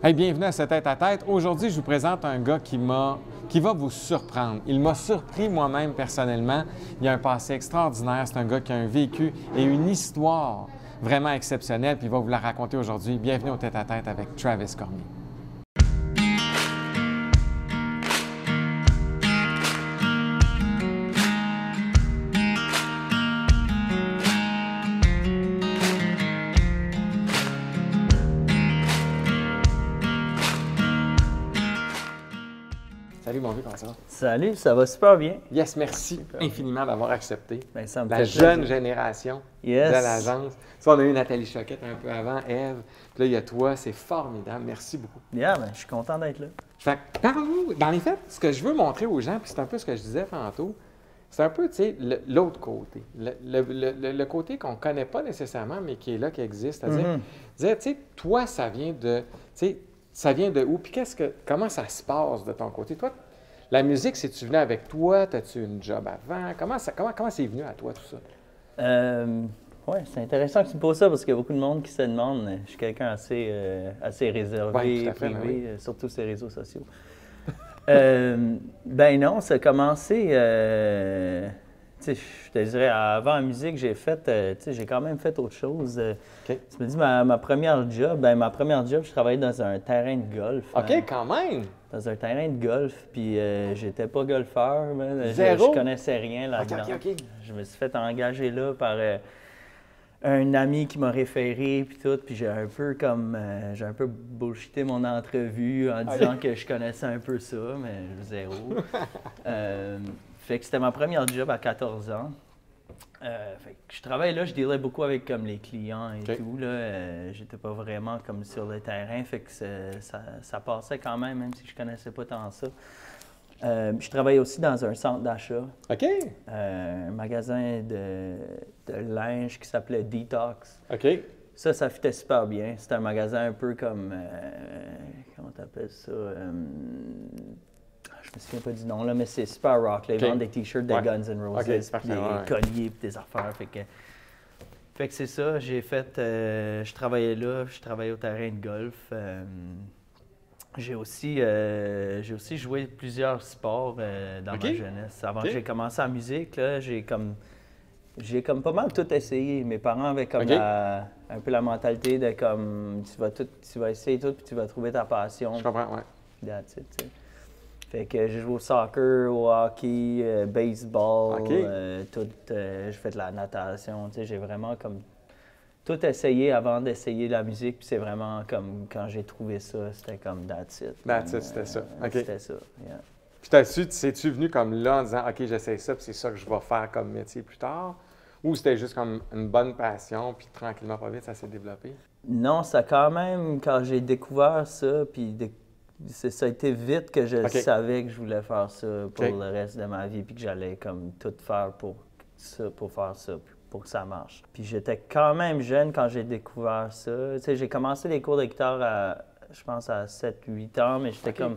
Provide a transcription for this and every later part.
Hey, bienvenue à ce tête-à-tête. Aujourd'hui, je vous présente un gars qui m'a qui va vous surprendre. Il m'a surpris moi-même personnellement. Il a un passé extraordinaire. C'est un gars qui a un vécu et une histoire vraiment exceptionnelle, puis il va vous la raconter aujourd'hui. Bienvenue au tête-à-tête avec Travis Cormier. Salut, ça va super bien. Yes, merci infiniment d'avoir accepté. Ben, ça me La fait jeune plaisir. génération Yes. de l'agence. Tu on a eu Nathalie Choquette un peu avant, Eve. Puis là, il y a toi. C'est formidable. Merci beaucoup. Yeah, ben, je suis content d'être là. Fait parle-nous. Dans les faits, ce que je veux montrer aux gens, puis c'est un peu ce que je disais tantôt, c'est un peu, tu sais, l'autre côté. Le, le- le- le- côté qu'on ne connaît pas nécessairement, mais qui est là, qui existe. C'est-à-dire, Mhm. dire, tu sais, toi, ça vient de. Tu sais, ça vient de où? Puis qu'est-ce que. Comment ça se passe de ton côté? Toi, la musique, c'est-tu venu avec toi? T'as-tu une job avant? Comment ça, comment, comment c'est venu à toi, tout ça? Euh, ouais, c'est intéressant que tu me poses ça parce qu'il y a beaucoup de monde qui se demande. Je suis quelqu'un assez, euh, assez réservé, Ouais, fait, privé, ben oui. euh, surtout sur les réseaux sociaux. Ben non, ça a commencé. Je te dirais, avant la musique, j'ai fait, euh, j'ai quand même fait autre chose. euh. Tu me dis, ma, ma première job, ben ma première job, je travaillais dans un terrain de golf. OK, hein. quand même! dans un terrain de golf, puis euh, j'étais pas golfeur, Zéro? Je, connaissais rien là-dedans. Je me suis fait engager là par un ami qui m'a référé, puis tout, puis j'ai un peu comme, j'ai un peu bullshité mon entrevue en disant que je connaissais un peu ça, mais zéro. Fait que c'était ma première job à 14 ans. Euh, fait que je travaillais là, je dealais beaucoup avec comme les clients et tout. Là, Euh, j'étais pas vraiment comme sur le terrain, fait que ça, ça passait quand même, même si je connaissais pas tant ça. Euh, je travaillais aussi dans un centre d'achat, OK, euh, un magasin de, de linge qui s'appelait Detox. OK. Ça, ça fitait super bien. C'était un magasin un peu comme. comment t'appelles ça? Je me souviens pas du nom, là, mais c'est super rock. là. Ils vendent des t-shirts de Ouais. Guns N' Roses, puis des ouais. colliers, puis des affaires. Fait que, fait que c'est ça. J'ai fait. euh, je travaillais là, je travaillais au terrain de golf. euh, j'ai aussi, euh, j'ai aussi joué plusieurs sports dans ma jeunesse. Avant que j'ai commencé la musique, j'ai comme. J'ai comme pas mal tout essayé. Mes parents avaient comme la- un peu la mentalité de comme tu vas tout, tu vas essayer tout puis tu vas trouver ta passion. Je comprends, ouais. That's it. Fait que j'ai joué au soccer, au hockey, euh, baseball, OK. euh, tout. euh, j'ai fait de la natation. Tu j'ai vraiment comme tout essayé avant d'essayer la musique. Puis c'est vraiment comme quand j'ai trouvé ça, c'était comme that's it. That's it, c'était ça. euh. C'était ça. yeah. Puis t'as-tu, c'est-tu venu comme là en disant, OK, j'essaie ça, puis c'est ça que je vais faire comme métier plus tard? Ou c'était juste comme une bonne passion, puis tranquillement, pas vite, ça s'est développé? Non, ça quand même, quand j'ai découvert ça, puis ça a été vite que je savais que je voulais faire ça pour le reste de ma vie, puis que j'allais comme tout faire pour ça, pour faire ça, pour que ça marche. Puis j'étais quand même jeune quand j'ai découvert ça. Tu sais, j'ai commencé les cours de guitare à, je pense, à 7-8 ans, mais j'étais comme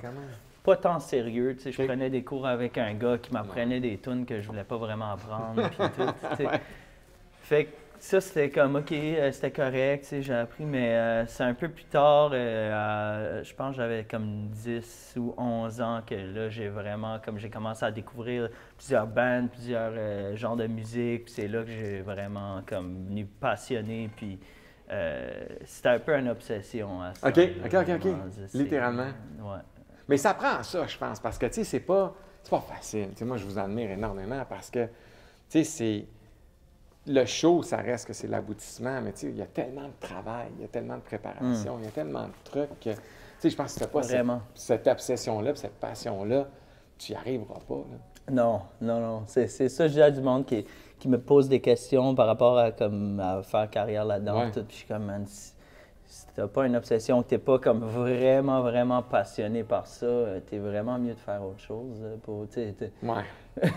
pas tant sérieux. Tu sais, je prenais des cours avec un gars qui m'apprenait des tunes que je voulais pas vraiment apprendre. puis tout, tu sais. Ouais. Fait que ça, c'était comme, OK, euh, c'était correct, tu sais, j'ai appris, mais euh, c'est un peu plus tard, euh, je pense que j'avais comme 10 ou 11 ans que là, j'ai vraiment, comme j'ai commencé à découvrir plusieurs bandes, plusieurs genres de musique, puis c'est là que j'ai vraiment comme venu passionné, puis c'était un peu une obsession à ça. OK, OK, OK, OK. Littéralement. Ouais. Mais ça prend ça, je pense, parce que, tu sais, c'est pas, c'est pas facile. Tu sais, moi, je vous admire énormément parce que, tu sais, c'est... Le show, ça reste que c'est l'aboutissement, mais tu sais, il y a tellement de travail, il y a tellement de préparation, il y a tellement de trucs que, tu sais, je pense que si t'as pas cette, Vraiment. cette obsession-là, cette passion-là, tu y arriveras pas, là. Non, non, non. C'est ça, je dis à du monde qui, qui me pose des questions par rapport à, comme, à faire carrière là-dedans. Ouais. Puis je suis comme, man, si, t'as pas une obsession, que t'es pas comme vraiment, vraiment passionné par ça, euh, t'es vraiment mieux de faire autre chose. euh, Pour, Ouais,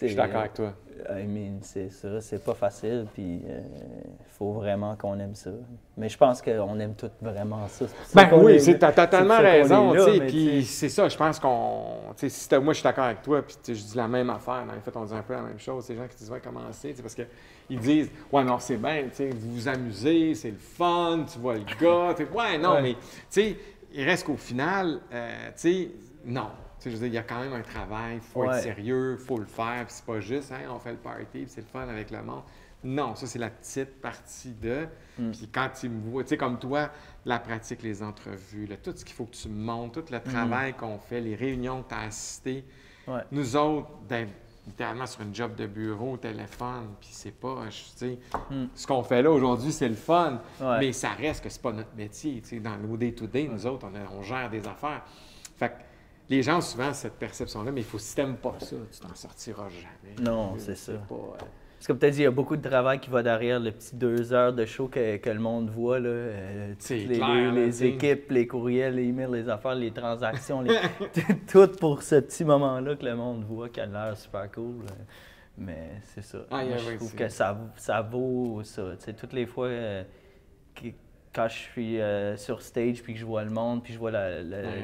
je suis d'accord avec toi. I mean, c'est ça, c'est pas facile, puis il faut vraiment qu'on aime ça. Mais je pense qu'on aime tous vraiment ça. c'est Ben oui, c'est- t'as totalement c'est raison, tu sais, puis tu c'est ça, je pense qu'on, tu sais, moi je suis d'accord avec toi, puis tu je dis la même affaire, les faits on dit un peu la même chose, ces gens qui disent ouais commencer, tu sais, parce que ils disent ouais non c'est bien, tu sais, vous vous amusez, c'est le fun, tu vois le gars, tu ouais non Ouais. mais tu sais il reste qu'au final, euh, tu sais, non. Tu sais, je veux dire, il y a quand même un travail, il faut Ouais. être sérieux, il faut le faire, puis c'est pas juste, hein, on fait le party, puis c'est le fun avec le monde. Non, ça, c'est la petite partie de. Mm. Puis quand tu me vois, tu sais, comme toi, la pratique, les entrevues, là, tout ce qu'il faut que tu montes, tout le travail qu'on fait, les réunions que tu as assistées, Ouais. nous autres, d'être littéralement sur une job de bureau, au téléphone, puis c'est pas, je- tu sais, Mm. ce qu'on fait là aujourd'hui, c'est le fun, Ouais. mais ça reste que c'est pas notre métier, tu sais, dans nos day-to-day, nous autres, on, on gère des affaires. Fait que les gens ont souvent cette perception-là, mais il faut, si t'aimes pas ça, tu t'en sortiras jamais. Non, Euh, c'est ça. pas, euh, Parce que peut-être il y a beaucoup de travail qui va derrière le petit deux heures de show que, que le monde voit. Là, euh, les, clair, les- là, les tu sais. équipes, les courriels, les emails, les affaires, les transactions, les- tout pour ce petit moment-là que le monde voit qui a l'air super cool. là. Mais c'est ça. Ah, Moi, yeah, je trouve que ça, ça vaut ça. Tu toutes les fois euh, que- quand je suis euh, sur stage puis que je vois le monde, puis je vois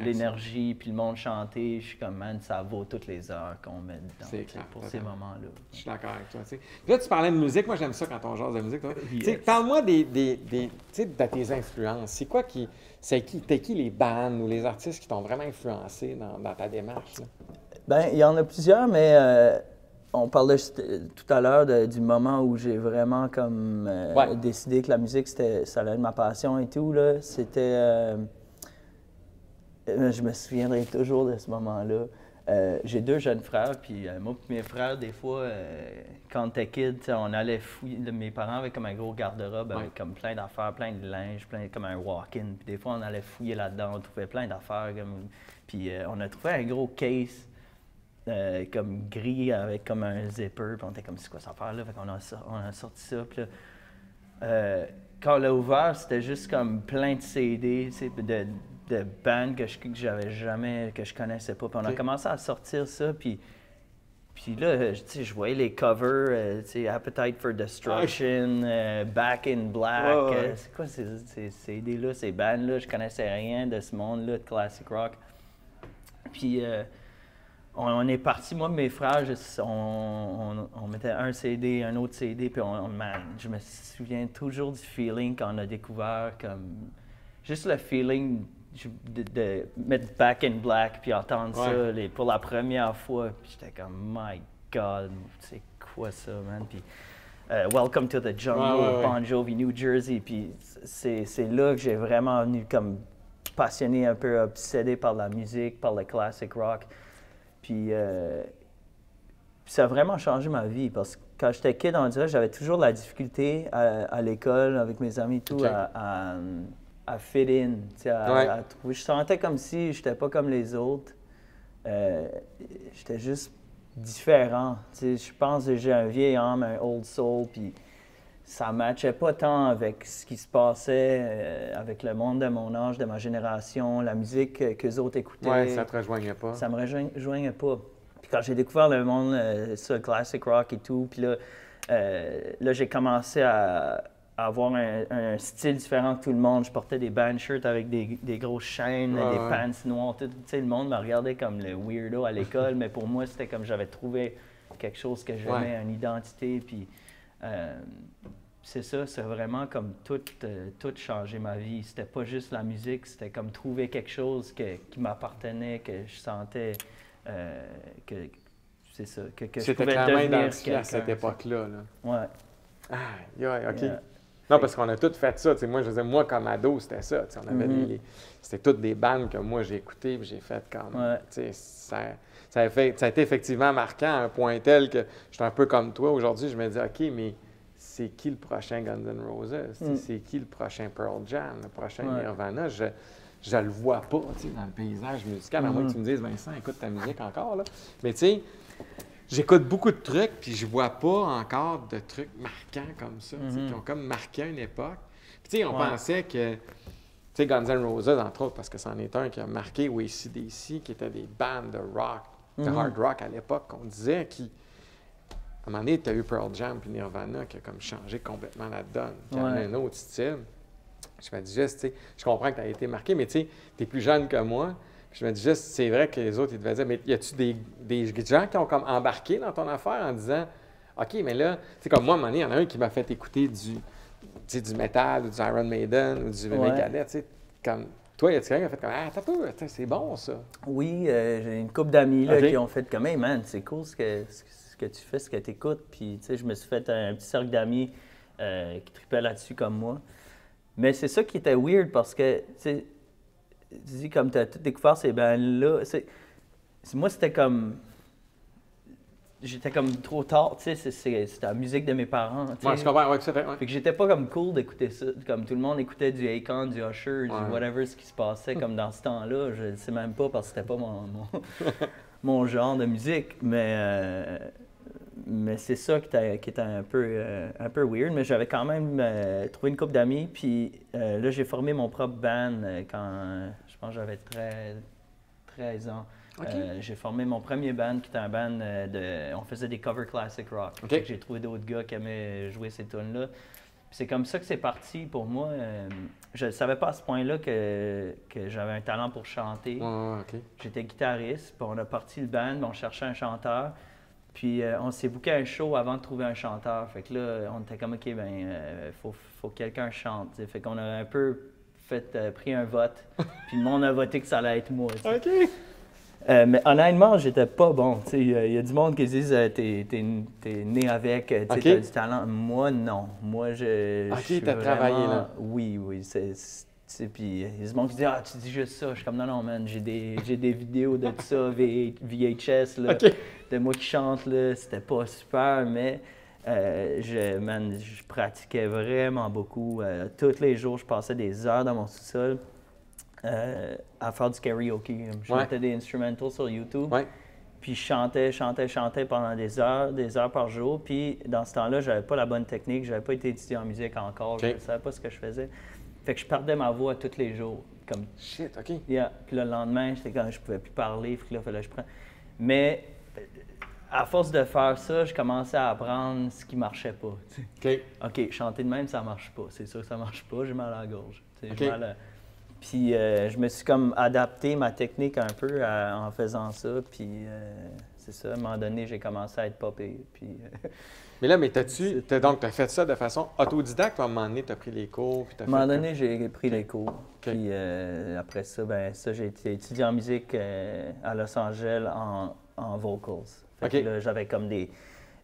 l'énergie, puis le monde chanter, je suis comme, man, ça vaut toutes les heures qu'on met dedans clair, pour ces moments-là. Je suis d'accord avec toi. tu sais. Puis Là, tu parlais de musique. Moi, j'aime ça quand on jase de musique. sais, Yes. Parle-moi des, des, des- tu sais, de tes influences. C'est quoi qui. C'est qui, t'es qui les bands ou les artistes qui t'ont vraiment influencé dans, dans ta démarche? là? Ben, il y en a plusieurs, mais euh, on parlait euh, tout à l'heure du moment où j'ai vraiment comme euh, Ouais. décidé que la musique, c'était, ça allait être ma passion et tout. Là. C'était. euh, je me souviendrai toujours de ce moment-là. Euh, j'ai deux jeunes frères, puis moi et mes frères, des fois, quand était kid, on allait fouiller. là, Mes parents avaient comme un gros garde-robe avec Ouais. comme plein d'affaires, plein de linge, plein, comme un walk-in. Puis des fois, on allait fouiller là-dedans, on trouvait plein d'affaires. Comme, puis on a trouvé un gros case euh, comme gris avec comme un zipper. Puis on était comme, c'est quoi cette affaire-là? Fait qu'on a, on a sorti ça. Puis là, euh, quand on l'a ouvert, c'était juste comme plein de CD, de, de bands que je que j'avais jamais, que je connaissais pas. Puis on a commencé à sortir ça, puis, puis là, sais, je voyais les covers, euh, tu sais, Appetite for Destruction, euh, Back in Black. Ouais, ouais. euh, c'est quoi ces, ces CD-là, ces bands-là? Je connaissais rien de ce monde-là de classic rock. Puis euh, on, est parti, moi mes frères, on, on- on mettait un CD, un autre CD, puis on, man, je me souviens toujours du feeling quand on a découvert, comme, juste le feeling de, de mettre Back in Black, puis entendre ça les- pour la première fois, puis j'étais comme, my God, c'est quoi ça, man? Puis, euh, Welcome to the Jungle, Ouais, ouais, ouais. Bon Jovi, New Jersey, puis c'est c'est là que j'ai vraiment venu comme passionné, un peu obsédé par la musique, par le classic rock. Puis, euh, puis ça a vraiment changé ma vie parce que quand j'étais kid, on dirait j'avais toujours de la difficulté à, à l'école, avec mes amis et tout, à, à, à fit in, tu sais, à, Ouais. à trouver. Je sentais comme si j'étais pas comme les autres. Euh, j'étais juste différent. Je pense que j'ai un vieil âme, un old soul, puis ça matchait pas tant avec ce qui se passait euh, avec le monde de mon âge, de ma génération, la musique que les autres écoutaient. Ouais, ça te rejoignait pas. Ça me rejoignait pas. Puis quand j'ai découvert le monde, euh, ça, le classic rock et tout, puis là, euh, là j'ai commencé à, à avoir un, un style différent que tout le monde. Je portais des band shirts avec des, des grosses chaînes, Ouais, des ouais. pants noirs. tout. Tu sais, le monde me regardait comme le weirdo à l'école, mais pour moi, c'était comme j'avais trouvé quelque chose que j'aimais, une identité. Puis euh, c'est ça, c'est vraiment comme tout, euh, tout changé ma vie. C'était pas juste la musique, c'était comme trouver quelque chose que- qui m'appartenait, que je sentais euh, que c'est ça, que, que je C'était pouvais devenir à cette époque-là. Là. Ouais. Ah, yeah, OK. Yeah. Non, parce qu'on a tous fait ça. moi, je dire, moi, comme ado, c'était ça. On avait Mhm. les- C'était toutes des bandes que moi, j'ai écoutées puis j'ai fait comme... Ouais. Ça, ça, a fait, ça a été effectivement marquant à un point tel que j'étais un peu comme toi. Aujourd'hui, je me dis, OK, mais c'est qui le prochain Guns N' Roses? Mm. C'est qui le prochain Pearl Jam? Le prochain Ouais. Nirvana? Je je le vois pas dans le paysage musical, à moins que tu me dises, Vincent, écoute ta musique encore. Là. Mais tu sais, J'écoute beaucoup de trucs, puis je vois pas encore de trucs marquants comme ça, Mhm. qui ont comme marqué une époque. Puis tu sais, on Ouais. pensait que, tu sais, Guns N' Roses, entre autres, parce que c'en est un qui a marqué, ou ACDC, qui étaient des bandes de rock, de hard rock à l'époque, qu'on disait, qui, à un moment donné, tu as eu Pearl Jam puis Nirvana qui a comme changé complètement la donne, qui a Ouais. un autre style. Je me dis juste, tu sais, je comprends que tu as été marqué, mais tu sais, tu es plus jeune que moi. Je me dis juste, c'est vrai que les autres, ils devaient dire, mais y a-tu des, des gens qui ont comme embarqué dans ton affaire en disant, OK, mais là, tu sais, comme moi, à un moment donné, il y en a un qui m'a fait écouter du, du métal ou du Iron Maiden ou du Ouais. Megadeth, tu sais, comme, Toi, y a-tu quelqu'un qui a fait comme Ah, t'as peu, c'est bon ça? Oui, euh, j'ai une couple d'amis là, Ok. qui ont fait comme, hey man, c'est cool ce que, ce que- tu fais, ce que tu écoutes. Puis, tu sais, je me suis fait un petit cercle d'amis euh, qui tripaient là-dessus comme moi. Mais c'est ça qui était weird parce que, tu sais, tu dis comme tu as tout découvert ces c'est- Moi, c'était comme. J'étais comme trop tard, tu sais, c'est la musique de mes parents. Ouais, je comprends, ouais, tout à fait. ouais. Fait que j'étais pas comme cool d'écouter ça. Comme tout le monde écoutait du Akon, du Usher, du whatever ce qui se passait comme dans ce temps-là. Je le sais même pas parce que c'était pas mon, mon, mon genre de musique. Mais, euh, mais c'est ça qui était, qui était un, peu, euh, un peu weird. Mais j'avais quand même euh, trouvé une couple d'amis. Puis là, j'ai formé mon propre band quand je pense que j'avais 13, 13 ans. Euh, j'ai formé mon premier band qui était un band euh, de. On faisait des cover classic rock. J'ai trouvé d'autres gars qui aimaient jouer ces tunes-là. Puis C'est comme ça que c'est parti pour moi. Euh, je ne savais pas à ce point-là que, que j'avais un talent pour chanter. Ouais, ouais, OK. J'étais guitariste, puis on a parti le band, puis on cherchait un chanteur. Puis euh, on s'est booké un show avant de trouver un chanteur. Fait que là, on était comme, OK, ben, euh, faut, faut que quelqu'un chante. tu sais. Fait qu'on a un peu fait, euh, pris un vote, puis le monde a voté que ça allait être moi. OK. Euh, mais honnêtement, j'étais pas bon. Il y, a- il y a du monde qui disent euh, t'es, né avec, euh, tu du talent. Moi, non. Moi, je. Ok, t'as travaillé là. Oui, oui. C'est, puis euh, il y a du monde qui dit Ah, tu dis juste ça. Je suis comme Non, non, man. J'ai des, j'ai des vidéos de ça, V- VHS, là, de moi qui chante. Là. C'était pas super, mais. je, man, je pratiquais vraiment beaucoup. Tous les jours, je passais des heures dans mon sous-sol euh, à faire du karaoke. Je Ouais. mettais des instrumentals sur YouTube. Ouais. Puis je chantais, chantais, chantais pendant des heures, des heures par jour. Puis dans ce temps-là, j'avais pas la bonne technique, j'avais pas été étudié en musique encore, je ne savais pas ce que je faisais. Fait que je perdais ma voix tous les jours. Comme, Shit, OK. yeah. Puis le lendemain, j'étais quand je pouvais plus parler, que là, fallait que je prenne. Mais à force de faire ça, je commençais à apprendre ce qui marchait pas. OK. OK, chanter de même, ça marche pas. C'est sûr que ça marche pas, j'ai mal à la gorge. tu sais, OK. j'ai mal à- Puis euh, je me suis comme adapté ma technique un peu à- en faisant ça. Puis euh, c'est ça, à un moment donné, j'ai commencé à être popé. Puis euh, Mais là, mais t'as-tu. T'as, donc, t'as fait ça de façon autodidacte ou à un moment donné, t'as pris les cours? Puis à un moment donné, j'ai pris les cours. Puis après ça, ben ça, j'ai été étudié en musique à Los Angeles en, en vocals. Fait que là, j'avais comme des,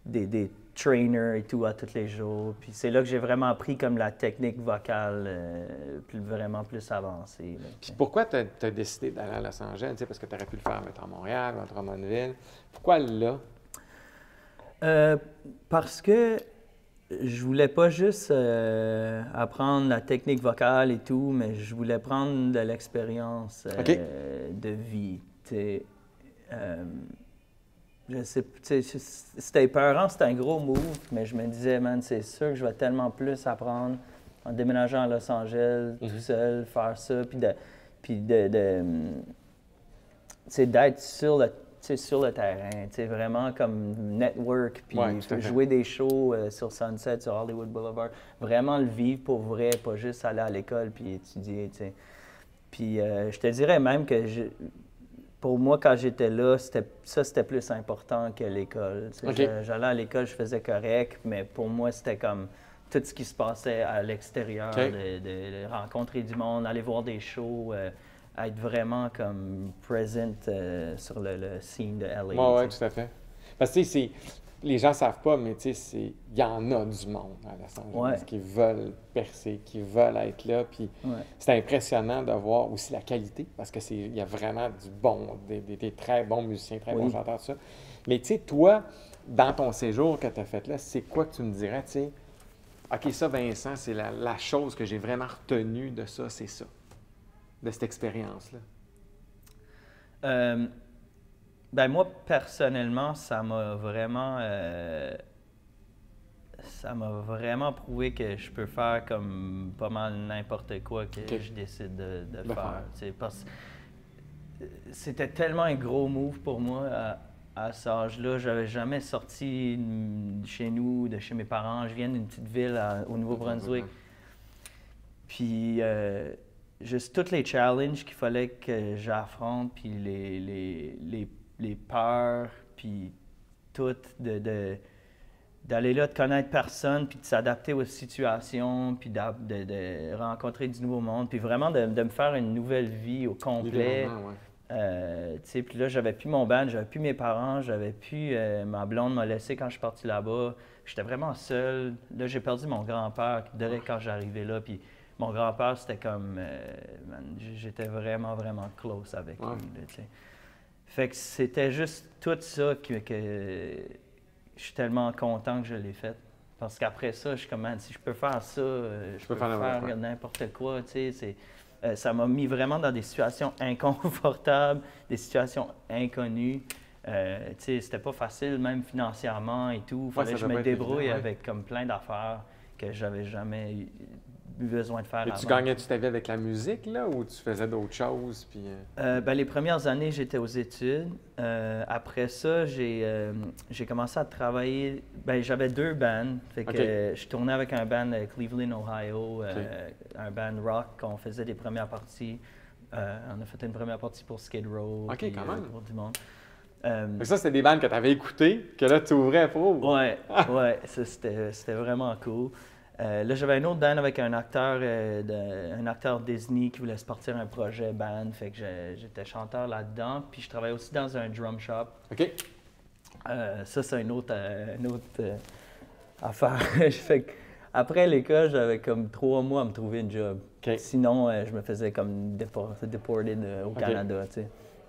des, des trainers et tout à tous les jours. Puis c'est là que j'ai vraiment appris comme la technique vocale euh, plus, vraiment plus avancée. là. Puis pourquoi tu as, décidé d'aller à Los Angeles? Tu sais, parce que tu aurais pu le faire mettons, à Montréal à Drummondville. Pourquoi là? Euh, parce que je voulais pas juste euh, apprendre la technique vocale et tout, mais je voulais prendre de l'expérience de vie. C'était épeurant, c'était un gros move, mais je me disais, man, c'est sûr que je vais tellement plus apprendre en déménageant à Los Angeles, Mhm. tout seul, faire ça, puis de, puis de, d'être sur le, sur le terrain, vraiment comme network, puis Ouais, jouer des shows euh, sur Sunset, sur Hollywood Boulevard, vraiment le vivre pour vrai, pas juste aller à l'école puis étudier, tu sais. Puis euh, je te dirais même que je- pour moi, quand j'étais là, c'était, ça, c'était plus important que l'école. J'allais à l'école, je faisais correct, mais pour moi, c'était comme tout ce qui se passait à l'extérieur, de, rencontrer du monde, aller voir des shows, euh, être vraiment comme present euh, sur le, le scene de LA. Oui, tout à fait. Parce que c'est- les gens ne savent pas, mais tu sais, il y en a du monde à Los Angeles Ouais. qui veulent percer, qui veulent être là. Puis Ouais. c'est impressionnant de voir aussi la qualité, parce que c'est il y a vraiment du bon, des, des- des très bons musiciens, très Oui. bons chanteurs, tout ça. Mais tu sais, toi, dans ton séjour que tu as fait là, c'est quoi que tu me dirais, tu sais? OK, ça, Vincent, c'est la, la chose que j'ai vraiment retenue de ça, c'est ça, de cette expérience-là. Euh, ben moi, personnellement, ça m'a vraiment... euh, ça m'a vraiment prouvé que je peux faire comme pas mal n'importe quoi que je décide de, de faire. parce que c'était tellement un gros move pour moi à, à cet âge-là. J'avais jamais sorti de chez nous, de chez mes parents. Je viens d'une petite ville à- au Nouveau-Brunswick. Puis euh, juste tous les challenges qu'il fallait que j'affronte, puis les, les, les, les peurs, puis tout de, de, d'aller là, de connaître personne, puis de s'adapter aux situations, puis de, rencontrer du nouveau monde, puis vraiment de, de me faire une nouvelle vie au complet. Ouais. Euh, puis là, j'avais plus mon band, j'avais plus mes parents, j'avais plus. euh, ma blonde m'a laissé quand je suis parti là-bas. J'étais vraiment seul. Là, j'ai perdu mon grand-père quand j'arrivais là. Puis mon grand-père, c'était comme. euh, j'étais vraiment, vraiment close avec Ouais. lui. là. Fait que c'était juste tout ça que, que je suis tellement content que je l'ai fait. Parce qu'après ça, je suis comme, si je peux faire ça, euh, je peux peux faire faire, n'importe quoi. Tu sais, euh, ça m'a mis vraiment dans des situations inconfortables, des situations inconnues. Euh, tu sais, c'était pas facile, même financièrement et tout. Fallait que je me débrouille évident, ouais. avec comme plein d'affaires que j'avais jamais eu besoin de faire Et tu avant. gagnais-tu ta vie avec la musique, là, ou tu faisais d'autres choses? Puis, euh, Euh, ben, les premières années, j'étais aux études. Euh, après ça, j'ai euh, j'ai commencé à travailler. Ben, J'avais deux bands. Fait que, je tournais avec un band de Cleveland, Ohio, un band rock. On faisait des premières parties. On a fait une première partie pour Skid Row. Ok, puis, quand même. pour du monde. Que ça, c'était des bandes que tu avais écoutées, que là, tu ouvrais pour. Ouais, ouais, ça c'était c'était vraiment cool. Euh, là, j'avais un autre band avec un acteur, euh, de- un acteur Disney qui voulait se partir un projet band, fait que j'étais chanteur là-dedans. Puis je travaillais aussi dans un drum shop. OK. Euh, ça, c'est une autre, une autre affaire. fait que après l'école, j'avais comme trois mois à me trouver une job. Sinon, je me faisais comme dépor- deported euh, au. Canada.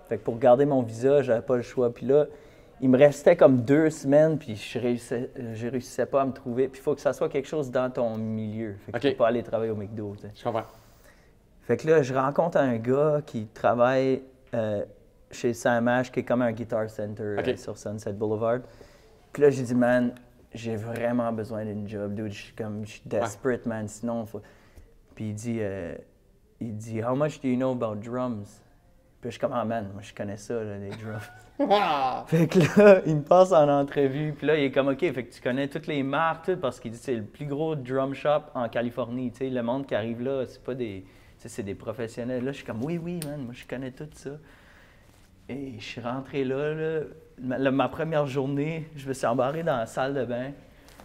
Fait que pour garder mon visa, j'avais pas le choix. Puis là, il me restait comme deux semaines, puis je réussissais, euh, je réussissais pas à me trouver. Puis il faut que ça soit quelque chose dans ton milieu. Fait que tu peux pas aller travailler au McDo. Je comprends. Fait que là, je rencontre un gars qui travaille euh, chez Sam Ash, qui est comme un Guitar Center euh, sur Sunset Boulevard. Puis là, j'ai dit, man, j'ai vraiment besoin d'une job, dude. Je suis comme, je suis desperate, man. Sinon, faut... Puis il dit, euh, il dit, how much do you know about drums? Puis je suis comme, ah man, moi je connais ça, là, les drums. Fait que là, il me passe en entrevue, puis là, il est comme, OK, fait que tu connais toutes les marques, tout, parce qu'il dit c'est le plus gros drum shop en Californie. Tu sais, le monde qui arrive là, c'est pas des. tu sais, c'est des professionnels. Là, je suis comme, oui, oui, man, moi, je connais tout ça. Et je suis rentré là, là, ma, ma première journée, je me suis embarré dans la salle de bain.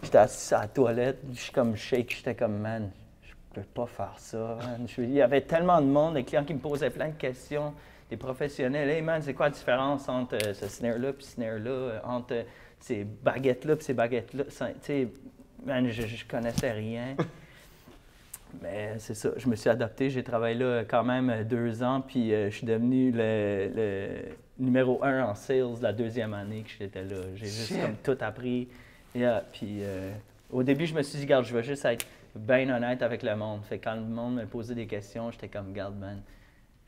J'étais assis à la toilette, je suis comme shake, j'étais comme, man, je peux pas faire ça, man. Il y avait tellement de monde, des clients qui me posaient plein de questions, des professionnels. Hey man, c'est quoi la différence entre euh, ce snare-là puis ce snare-là, euh, entre euh, ces baguettes-là puis ces baguettes-là? Tu sais, man, je, je connaissais rien. Mais c'est ça, je me suis adapté. J'ai travaillé là quand même deux ans, puis euh, je suis devenu le, le numéro un en sales la deuxième année que j'étais là. J'ai juste comme tout appris. Yeah, Puis euh, au début, je me suis dit, regarde, je vais juste être bien honnête avec le monde. Fait que quand le monde me posait des questions, j'étais comme, regarde, man,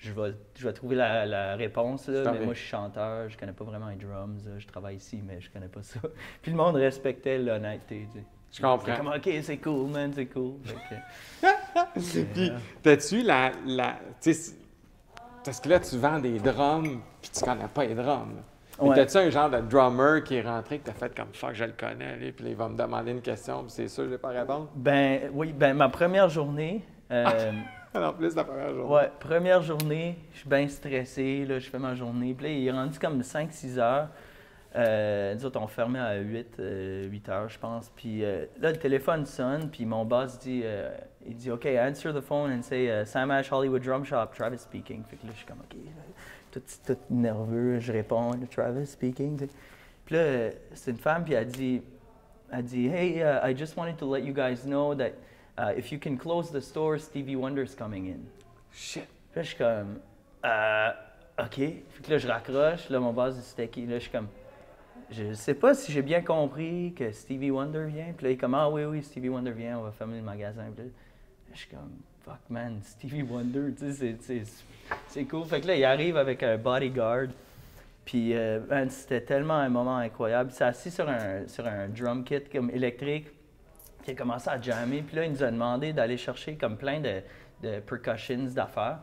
je vais, je vais trouver la, la réponse. Là, mais moi, je suis chanteur, je connais pas vraiment les drums. là. Je travaille ici, mais je connais pas ça. Puis le monde respectait l'honnêteté. tu sais. Je comprends. Comme, OK, c'est cool, man, c'est cool. Puis, t'as-tu la. la parce que là, tu vends des drums, puis tu connais pas les drums. Mais Ouais. t'as-tu un genre de drummer qui est rentré, que t'as fait comme fuck, je le connais, lui, puis il va me demander une question, puis c'est sûr, je vais pas répondre? Ben oui, ben ma première journée. euh, En plus, la première journée. ouais, première journée, je suis bien stressé, là, je fais ma journée. Puis là, il est rendu comme 5-6 heures. Euh, nous autres, on fermait à 8, euh, 8 heures, je pense. Puis euh, là, le téléphone sonne, puis mon boss dit, euh, il dit, OK, answer the phone and say, uh, Sam Ash Hollywood Drum Shop, Travis speaking. Fait que là, je suis comme, OK, tout, nerveux, je réponds, Travis speaking. Puis là, c'est une femme, puis elle dit, elle dit, Hey, uh, I just wanted to let you guys know that uh, if you can close the store, Stevie Wonder's coming in. Shit. Puis là, je suis comme, euh, OK. Fait que là, je raccroche. Là, mon boss c'était qui? Là, je suis comme, je sais pas si j'ai bien compris que Stevie Wonder vient. Puis là, il est comme, ah oui, oui, Stevie Wonder vient, on va fermer le magasin. Puis là, je suis comme, fuck man, Stevie Wonder, tu sais, c'est- cool. Fait que là, il arrive avec un bodyguard. Puis, euh, man, c'était tellement un moment incroyable. Il s'est assis sur un, sur un drum kit comme électrique. Il a commencé à jammer. Puis là, il nous a demandé d'aller chercher comme plein de, percussions d'affaires.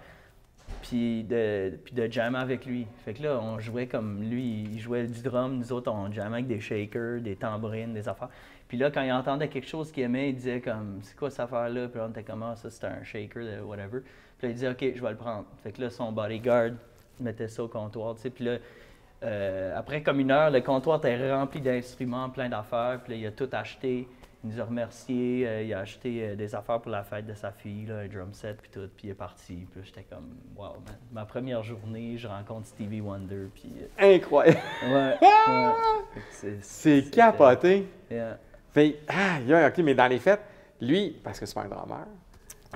Puis de, puis de jammer avec lui. Fait que là, on jouait comme lui, il jouait du drum. Nous autres, on jammait avec des shakers, des tambourines, des affaires. Puis là, quand il entendait quelque chose qu'il aimait, il disait comme, c'est quoi cette affaire-là? Puis là, on était comme, ah, ça, c'est un shaker, de whatever. Puis là, il disait, OK, je vais le prendre. Fait que là, son bodyguard mettait ça au comptoir, tu sais. Puis là, euh, après comme une heure, le comptoir était rempli d'instruments, plein d'affaires. Puis là, il a tout acheté. Il nous a remerciés. euh, il a acheté euh, des affaires pour la fête de sa fille, là, un drum set, puis tout. Puis il est parti. Puis j'étais comme, wow, man. Ma première journée, je rencontre Stevie Wonder. Puis, Incroyable. euh, ouais, ouais. Fait que c'est- capoté. Yeah. Fait, ah, yeah, OK, mais dans les fêtes, lui, parce que c'est pas un drummer,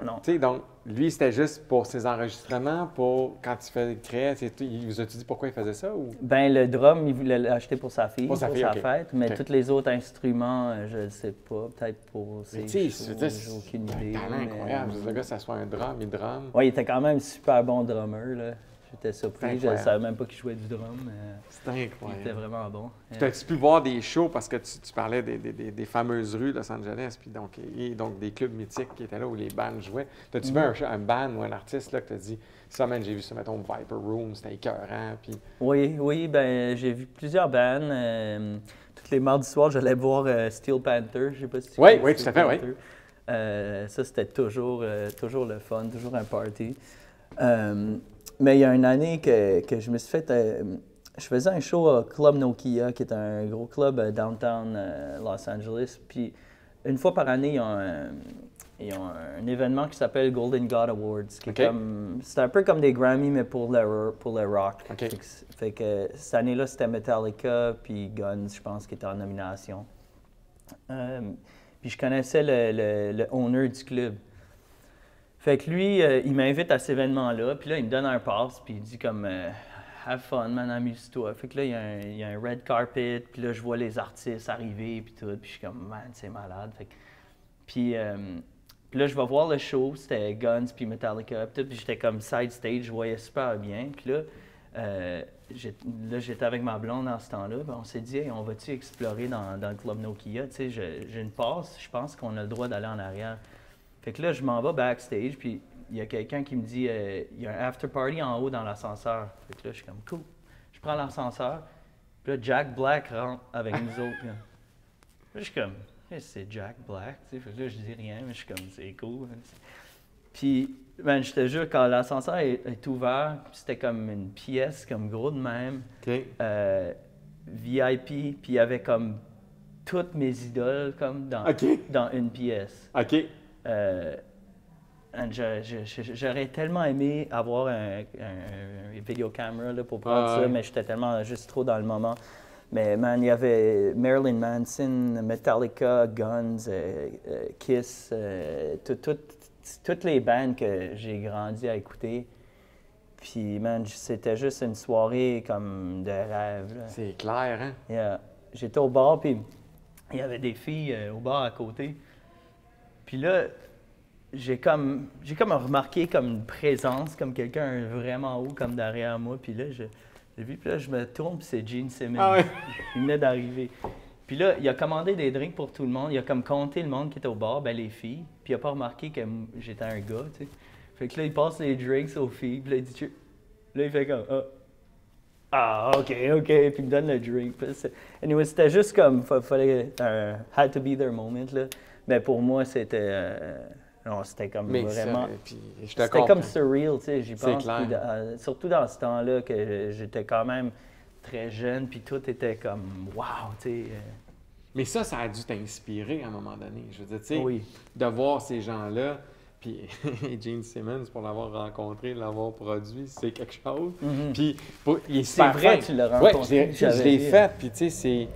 Non. tu sais, donc, lui, c'était juste pour ses enregistrements, pour quand il fait créer, c'est. Il vous a-tu dit pourquoi il faisait ça ou? Ben, le drum, il voulait l'acheter pour sa fille, Pour pour sa fête. Mais tous les autres instruments, euh, je ne sais pas. Peut-être pour Mais ses shows, c'est j'ai c'est aucune un idée. mais, incroyable. euh, Le gars, ça soit un drum, il drum. Ouais, il était quand même super bon drummer. Là. J'étais surpris. Je ne savais même pas qu'il jouait du drum. mais C'est il était incroyable. vraiment bon. T'as-tu pu voir des shows parce que tu, tu parlais des, des- des- fameuses rues de Los Angeles, puis donc, et donc des clubs mythiques qui étaient là où les bands jouaient. T'as-tu vu un, Mm-hmm. un band ou un artiste là, que t'as dit, ça, man, j'ai vu ça, mettons, Viper Room, c'était écœurant, puis Oui, oui, ben j'ai vu plusieurs bands. euh, toutes les mardis soirs, j'allais voir euh, Steel Panther. Je sais pas si tu Oui, oui, Steel tout à fait, oui. Panther. Euh, ça, c'était toujours, toujours le fun, toujours un party. Mais il y a une année que, que je me suis fait. euh, je faisais un show au Club Nokia, qui est un gros club euh, downtown euh, Los Angeles. Puis une fois par année, ils ont un, ils ont un événement qui s'appelle Golden God Awards. qui est OK. comme- C'est un peu comme des Grammy, mais pour le, pour le rock. OK. Fait que, fait que cette année-là, c'était Metallica, puis Guns, je pense, qui était en nomination. Euh, puis je connaissais le, le, le owner du club. Fait que lui, euh, il m'invite à cet événement-là, puis là, il me donne un pass, puis il dit comme euh, Have fun, man, amuse-toi. Fait que là, il y, a un, red carpet, puis là, je vois les artistes arriver, puis tout, puis je suis comme Man, c'est malade. Fait que- puis, euh, là, je vais voir le show, c'était Guns, puis Metallica, puis puis j'étais comme side stage, je voyais super bien. Puis là, là, j'étais avec ma blonde dans ce temps-là, on s'est dit, Hey, on va-tu explorer dans, dans le club Nokia? Tu sais, j'ai une passe, je pense qu'on a le droit d'aller en arrière. Fait que là, je m'en vais backstage, puis il y a quelqu'un qui me dit euh, il y a un after party en haut dans l'ascenseur. Fait que là, je suis comme cool. Je prends l'ascenseur, puis là, Jack Black rentre avec nous autres. Là, Là, je suis comme Hey, c'est Jack Black. tu sais. Fait que là, je dis rien, mais je suis comme c'est cool. hein. Puis, man, je te jure, quand l'ascenseur est, est ouvert, c'était comme une pièce, comme gros de même, euh, VIP, puis il y avait comme toutes mes idoles comme dans, dans une pièce. OK. Euh, J'aurais tellement aimé avoir un, un, un vidéocamera là, pour prendre Ah ça, mais j'étais tellement juste trop dans le moment. Mais man, il y avait Marilyn Manson, Metallica, Guns, euh, euh, Kiss, euh, tout- tout- toutes les bandes que j'ai grandi à écouter. Puis man, c'était juste une soirée comme de rêve. C'est clair, hein? Yeah. J'étais au bar, puis il y avait des filles au bar à côté. Puis là, j'ai comme, j'ai comme remarqué comme une présence, comme quelqu'un vraiment haut, comme derrière moi. Puis là, je- puis là, je me tourne, puis c'est Gene Simmons. Ah ouais. Il venait d'arriver. Puis là, il a commandé des drinks pour tout le monde. Il a comme compté le monde qui était au bar, ben les filles. Puis il a pas remarqué que j'étais un gars, tu sais. Fait que là, il passe les drinks aux filles. Puis là, il dit... Cheers. Là, il fait comme... Ah, ah, OK, OK. Puis il me donne le drink. Puis Anyway, c'était juste comme... fa- Fallait... un had to be their moment, là. Mais pour moi, c'était... euh, non, c'était comme Mais vraiment... C'était comme surreal, tu sais, j'y pense. clair. puis dans- euh, surtout dans ce temps-là, que j'étais quand même très jeune, puis tout était comme wow, tu sais. euh, Mais ça, ça a dû t'inspirer à un moment donné. Je veux dire, tu sais, oui. de voir ces gens-là, puis Gene Simmons, pour l'avoir rencontré, l'avoir produit, c'est quelque chose. Mhm. Puis, pour- il est C'est vrai, fin. tu l'as Ouais, rencontré, l'ai- je l'ai fait, puis tu sais, c'est...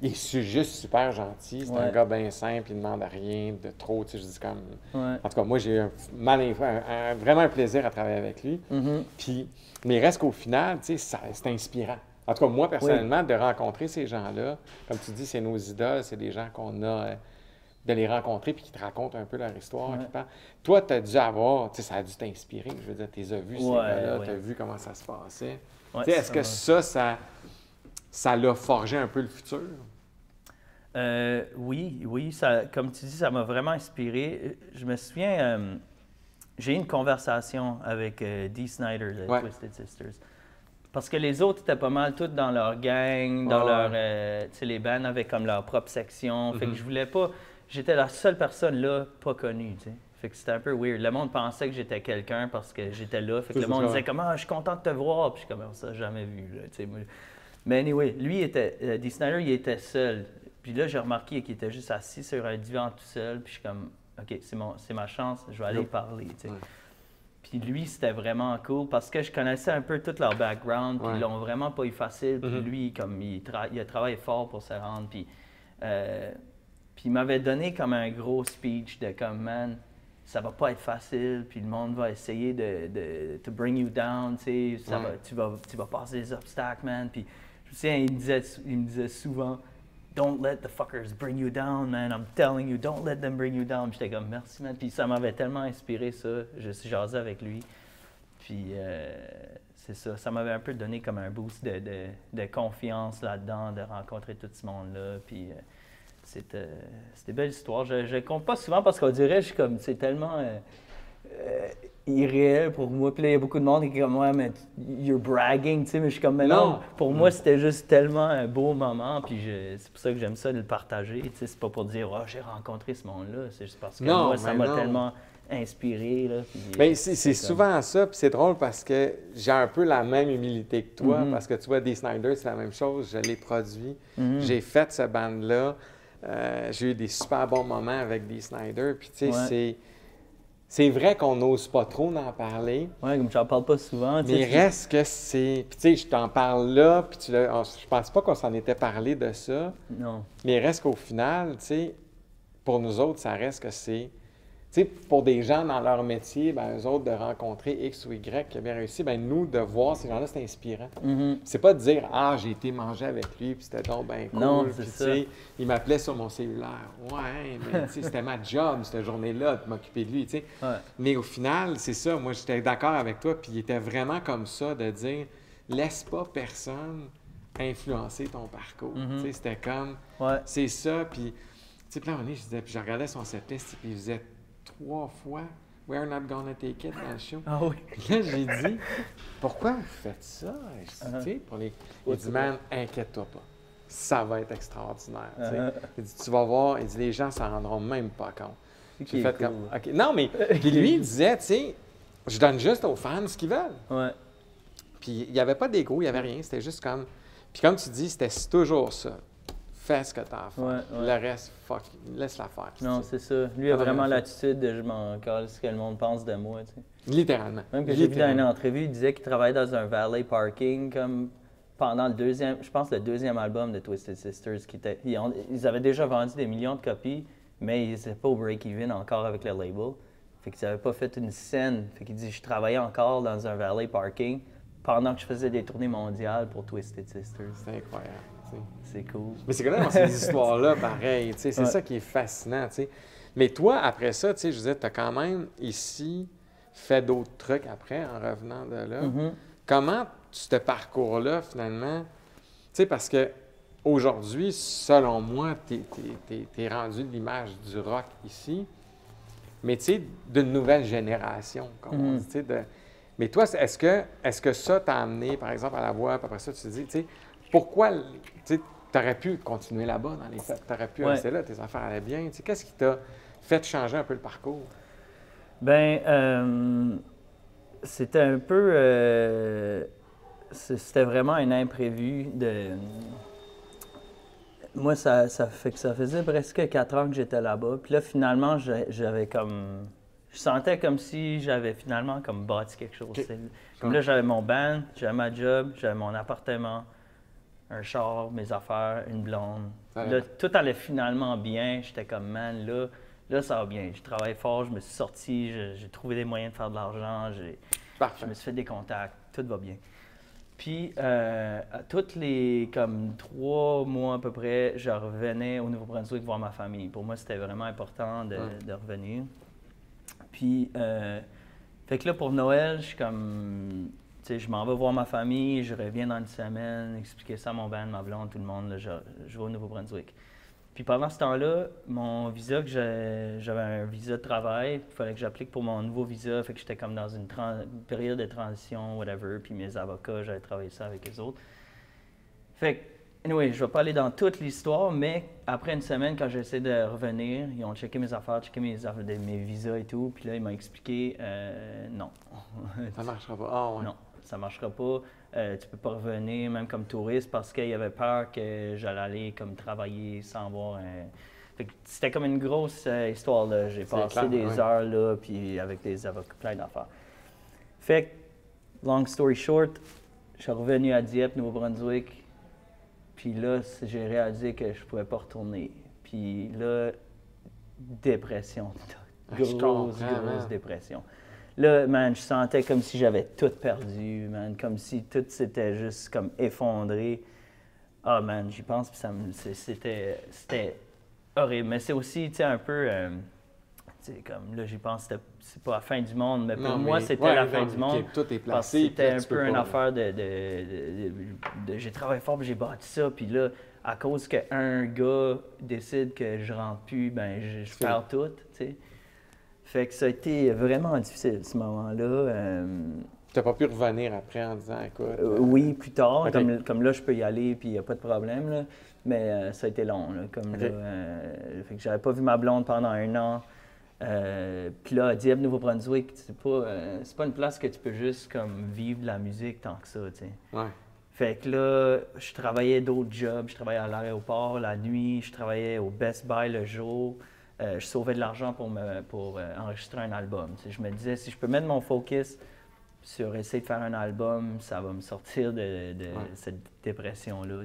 Il est juste super gentil. C'est un gars bien simple, il ne demande rien de trop. Tu sais, je dis comme... Ouais. En tout cas, moi, j'ai eu un, mal, un- un- vraiment un plaisir à travailler avec lui. Mhm. Puis, mais reste qu'au final, tu sais, c'est inspirant. En tout cas, moi, personnellement, de rencontrer ces gens-là, comme tu dis, c'est nos idoles, c'est des gens qu'on a, euh, de les rencontrer puis qui te racontent un peu leur histoire. Ouais. qui parlent. Toi, tu as dû avoir, tu sais, ça a dû t'inspirer. Je veux dire, tu les as vus, ces gars-là, tu as vu comment ça se passait. Ouais, Tu sais, Est-ce que ça, ça, ça l'a forgé un peu le futur? Euh, oui, oui, ça, comme tu dis, ça m'a vraiment inspiré. Je me souviens, euh, j'ai eu une conversation avec euh, Dee Snyder de Ouais. Twisted Sisters. Parce que les autres étaient pas mal toutes dans leur gang, dans Ouais, leur. ouais. euh, tu sais, les bands avaient comme leur propre section. Fait que Mhm. je voulais pas. J'étais la seule personne là, pas connue, tu sais. Fait que c'était un peu weird. Le monde pensait que j'étais quelqu'un parce que j'étais là. Fait que le monde disait ouais. comme Ah, je suis content de te voir. Puis je suis comme ça, jamais vu. Là. Mais anyway, lui, était, euh, Dee Snyder, il était seul. Puis là, j'ai remarqué qu'il était juste assis sur un divan tout seul. Puis je suis comme, OK, c'est, mon, c'est ma chance, je vais aller Yep. parler. tu sais. Ouais. Puis lui, c'était vraiment cool parce que je connaissais un peu tout leur background. Puis Ouais. ils l'ont vraiment pas eu facile. Puis Mhm. lui, comme il, tra- il a travaillé fort pour se rendre. Puis, euh, puis il m'avait donné comme un gros speech de comme, man, ça va pas être facile. Puis le monde va essayer de, de to bring you down. Tu sais, ça Ouais. va, tu, vas, tu vas passer les obstacles, man. Puis je me souviens, il me disait, il me disait souvent, Don't let the fuckers bring you down, man. I'm telling you, don't let them bring you down. J'étais comme, merci, man. Puis ça m'avait tellement inspiré, ça. Je suis jasé avec lui. Puis euh, c'est ça. Ça m'avait un peu donné comme un boost de, confiance là-dedans, de rencontrer tout ce monde-là. Puis euh, c'était c'était une belle histoire. Je ne compte pas souvent parce qu'on dirait, je c'est tellement euh, euh, irréel pour moi. Puis là, il y a beaucoup de monde qui est comme, ouais, mais you're bragging, tu sais. Mais je suis comme, mais non. Non. Pour moi, c'était juste tellement un beau moment. Puis c'est pour ça que j'aime ça de le partager. Tu sais, c'est pas pour dire, oh, j'ai rencontré ce monde-là. C'est juste parce que Non, moi, ça mais m'a tellement inspiré. Là, puis, Ben, c'est souvent ça, puis c'est drôle parce que j'ai un peu la même humilité que toi, Mhm. parce que tu vois, Dee Snyder, c'est la même chose, je l'ai produit, Mhm. j'ai fait ce band-là, euh, j'ai eu des super bons moments avec Dee Snyder, puis tu sais, Ouais. c'est... C'est vrai qu'on n'ose pas trop en parler, Ouais, comme j'en parle pas souvent. mais reste que c'est... Puis tu sais, je t'en parle là, puis tu l'as- je pense pas qu'on s'en était parlé de ça, Non. mais il reste qu'au final, tu sais, pour nous autres, ça reste que c'est. Tu sais, pour des gens dans leur métier, ben, eux autres, de rencontrer X ou Y qui a bien réussi, ben, nous, de voir ces gens-là, c'est inspirant. Mhm. C'est pas de dire Ah, j'ai été manger avec lui, puis c'était donc ben cool. Non, tu ça. il m'appelait sur mon cellulaire. Ouais, mais tu sais, c'était ma job cette journée-là de m'occuper de lui, tu sais. Ouais. Mais au final, c'est ça. Moi, j'étais d'accord avec toi, puis il était vraiment comme ça de dire laisse pas personne influencer ton parcours. Tu sais, c'était comme Ouais. c'est ça, puis, tu sais, je disais, puis je regardais son setlist, puis il faisait trois fois We're not gonna take it dans le show. Ah oui. Puis là, j'ai dit, pourquoi vous faites ça? Je dis, pour les. Il dit, man, inquiète-toi pas. Ça va être extraordinaire. tu sais. Uh-huh. Il dit, tu vas voir, il dit, les gens s'en rendront même pas compte. J'ai fait cool. comme. Non, mais, puis lui, il disait, tu sais, je donne juste aux fans ce qu'ils veulent. Ouais. Puis il n'y avait pas d'ego, il n'y avait rien. C'était juste comme. Puis comme tu dis, c'était toujours ça. Fais ce que tu as à faire. Ouais, ouais. Le reste, fuck, laisse-la faire. Non, c'est ça. Lui a vraiment l'attitude de je m'en colle ce que le monde pense de moi. Tu sais. Littéralement. Même que j'ai vu dans une entrevue, il disait qu'il travaillait dans un valet parking comme pendant le deuxième, je pense le deuxième album de Twisted Sisters. Qui était, ils, ont- ils avaient déjà vendu des millions de copies, mais ils n'étaient pas au break-even encore avec le label. Fait qu'ils n'avaient pas fait une scène. Fait qu'il dit, je travaillais encore dans un valet parking pendant que je faisais des tournées mondiales pour Twisted Sisters. C'est incroyable. C'est cool. Mais c'est quand même dans ces histoires-là, pareil. C'est Ouais. ça qui est fascinant. Mais toi, après ça, je disais, tu as quand même ici fait d'autres trucs après en revenant de là. Mhm. Comment ce parcours-là, finalement, tu sais, parce que aujourd'hui, selon moi, tu es, rendu de l'image du rock ici, mais tu sais, d'une nouvelle génération, comme on dit, tu sais, de- Mais toi, est-ce que, est que ça t'a amené, par exemple, à la voix, puis après ça, tu te dis, tu sais, pourquoi, tu aurais pu continuer là-bas dans les tu aurais pu Ouais. rester là, tes affaires allaient bien, tu sais, qu'est-ce qui t'a fait changer un peu le parcours? Ben, euh, c'était un peu. euh, c'était vraiment un imprévu de. Moi, ça, ça fait que ça faisait presque quatre ans que j'étais là-bas. Puis là, finalement, j'avais comme. Je sentais comme si j'avais finalement comme bâti quelque chose. Comme là, j'avais mon band, j'avais ma job, j'avais mon appartement, un char, mes affaires, une blonde. Là, tout allait finalement bien. J'étais comme, man, là, là, ça va bien. Je travaille fort, je me suis sorti, j'ai trouvé des moyens de faire de l'argent, je me suis fait des contacts, tout va bien. Puis, euh, à toutes les comme trois mois à peu près, je revenais au Nouveau-Brunswick voir ma famille. Pour moi, c'était vraiment important de, Ouais. de revenir. Puis, euh, fait que là, pour Noël, je suis comme, je m'en vais voir ma famille, je reviens dans une semaine, expliquer ça à mon band, ma blonde, tout le monde, là, je, je vais au Nouveau-Brunswick. Puis pendant ce temps-là, mon visa, que j'avais un visa de travail, il fallait que j'applique pour mon nouveau visa, fait que j'étais comme dans une, période de transition, whatever, puis mes avocats, j'avais travaillé ça avec les autres. Fait que, anyway, je vais pas aller dans toute l'histoire, mais après une semaine, quand j'essaie de revenir, ils ont checké mes affaires, checké mes visas et tout, puis là, ils m'ont expliqué, euh, non. Ça marchera pas. Ah, ouais. Non. Ça marchera pas. Euh, tu peux pas revenir, même comme touriste, parce qu'il y avait peur que j'allais aller comme travailler sans avoir un. C'était comme une grosse euh, histoire. là. J'ai passé clair, des heures là, puis avec des avocats, plein d'affaires. Fait que, long story short, je suis revenu à Dieppe, Nouveau-Brunswick. Puis là, j'ai réalisé que je pouvais pas retourner. Puis là, dépression. Ah, Grosse, grosse dépression. Là, man, je sentais comme si j'avais tout perdu, man. Comme si tout s'était juste comme effondré. Ah, man, j'y pense, puis ça me- c'était c'était horrible. Mais c'est aussi, tu sais, un peu... euh, tu sais, comme là, j'y pense, c'est pas la fin du monde, mais pour Non, moi, c'était ouais, la non, fin du monde. Tout est placé. c'était un peu une pas- affaire de, de- de- de- de- J'ai travaillé fort, j'ai bâti ça. Puis là, à cause qu'un gars décide que je rentre plus, ben je, perds tout, tu sais. Fait que ça a été vraiment difficile, ce moment-là. Euh, T'as pas pu revenir après en disant, écoute. euh, oui, plus tard. Comme, comme là, je peux y aller, puis il n'y a pas de problème. là. Mais euh, ça a été long. Là, comme là, euh, fait que j'avais pas vu ma blonde pendant un an. Euh, puis là, à Dieppe, Nouveau-Brunswick, c'est pas, c'est pas une place que tu peux juste comme vivre de la musique tant que ça, tu sais. Ouais. Fait que là, je travaillais d'autres jobs. Je travaillais à l'aéroport la nuit, je travaillais au Best Buy le jour. Euh, je sauvais de l'argent pour, me, pour euh, enregistrer un album. Je me disais, si je peux mettre mon focus sur essayer de faire un album, ça va me sortir de, de cette dépression-là.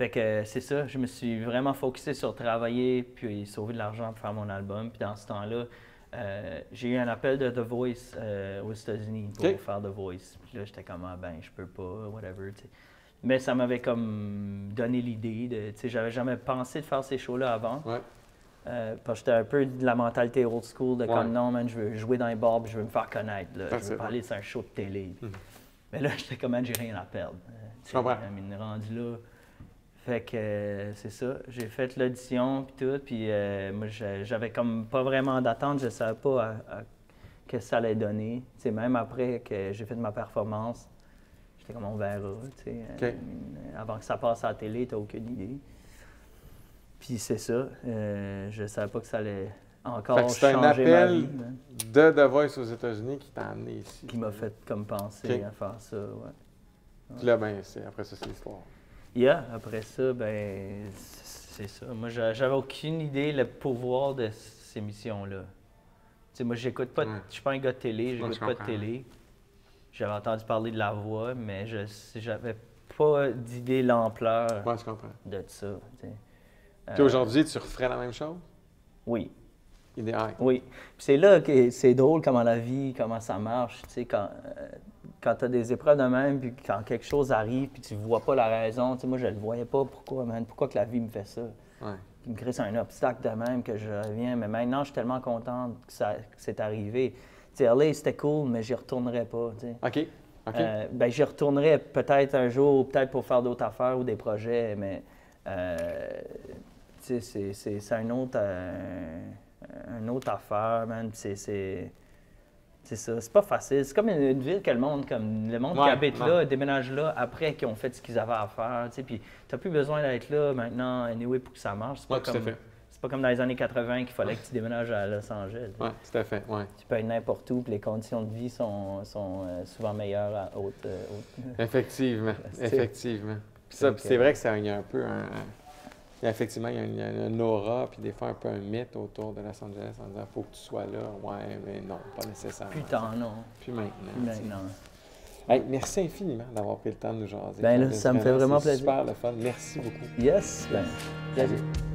Fait que euh, c'est ça, je me suis vraiment focusé sur travailler puis sauver de l'argent pour faire mon album. Puis dans ce temps-là, euh, j'ai eu un appel de The Voice euh, aux États-Unis pour faire The Voice. Puis là, j'étais comme, ah ben, je peux pas, whatever. Mais ça m'avait comme donné l'idée de, tu sais, j'avais jamais pensé de faire ces shows-là avant. Ouais. Euh, parce que j'étais un peu de la mentalité old school de Ouais. comme non, man, je veux jouer dans les bars, je veux me faire connaître. Là. Je veux aller sur un show de télé. Mhm. Mais là, j'étais comme, j'ai rien à perdre. Euh, tu sais, comprends. I mean, rendu là. Fait que euh, c'est ça. J'ai fait l'audition, puis tout. Puis euh, moi, j'avais comme pas vraiment d'attente. Je savais pas à- à- que ça allait donner. Tu sais, même après que j'ai fait ma performance, j'étais comme, on verra. tu sais. Euh, avant que ça passe à la télé, t'as aucune idée. Puis c'est ça. Euh, je savais pas que ça allait encore Fait que c'est un changer ma appel vie. de The Voice aux États-Unis qui t'a amené ici. Qui m'a fait comme penser à faire ça. Ouais. Puis là, ben, c'est- après ça, c'est l'histoire. Yeah, après ça, ben c'est ça. Moi, j'a- j'avais aucune idée le pouvoir de ces missions-là. Tu sais, moi, j'écoute pas. Ouais. Je suis pas un gars de télé, j'écoute pas de télé. J'avais entendu parler de la voix, mais je j'avais pas d'idée l'ampleur Ouais, de ça. Puis Euh, aujourd'hui, tu referais la même chose? Oui. Idéal. Oui. Puis c'est là que c'est drôle comment la vie, comment ça marche. Tu sais, quand, euh, quand tu as des épreuves de même, puis quand quelque chose arrive, puis tu vois pas la raison. Tu sais, moi, je le voyais pas. Pourquoi, man? Pourquoi que la vie me fait ça? Ouais. Me crée un obstacle de même que je reviens. Mais maintenant, je suis tellement contente que, ça, que c'est arrivé. Tu sais, LA, c'était cool, mais j'y retournerai pas. tu sais. OK. OK. Euh, ben, j'y retournerai peut-être un jour, peut-être pour faire d'autres affaires ou des projets, mais euh, c'est, c'est, c'est un autre, euh, un autre affaire, man. C'est, c'est, c'est ça. C'est pas facile. C'est comme une, une ville que le monde, comme le monde qui habite là, déménage là après qu'ils ont fait ce qu'ils avaient à faire. Tu sais, puis t'as plus besoin d'être là maintenant, anyway, pour que ça marche. C'est pas Ouais, comme, c'est pas comme dans les années 80 qu'il fallait que tu déménages à Los Angeles. Ouais, tout à fait. Ouais. Tu peux être n'importe où, puis les conditions de vie sont, sont euh, souvent meilleures à haute, euh, haute- Effectivement. C'est- Effectivement. Puis ça, c'est vrai que ça a un peu un. il effectivement, il y a, une, il y a une aura, puis des fois un peu un mythe autour de Los Angeles en disant faut que tu sois là. Ouais, mais non, pas nécessairement. Putain, non. Puis maintenant. Puis maintenant. Hey, merci infiniment d'avoir pris le temps de nous jaser. Ben là, ça me fait vraiment c'est plaisir. super le fun. Merci beaucoup. Yes, ben. Salut.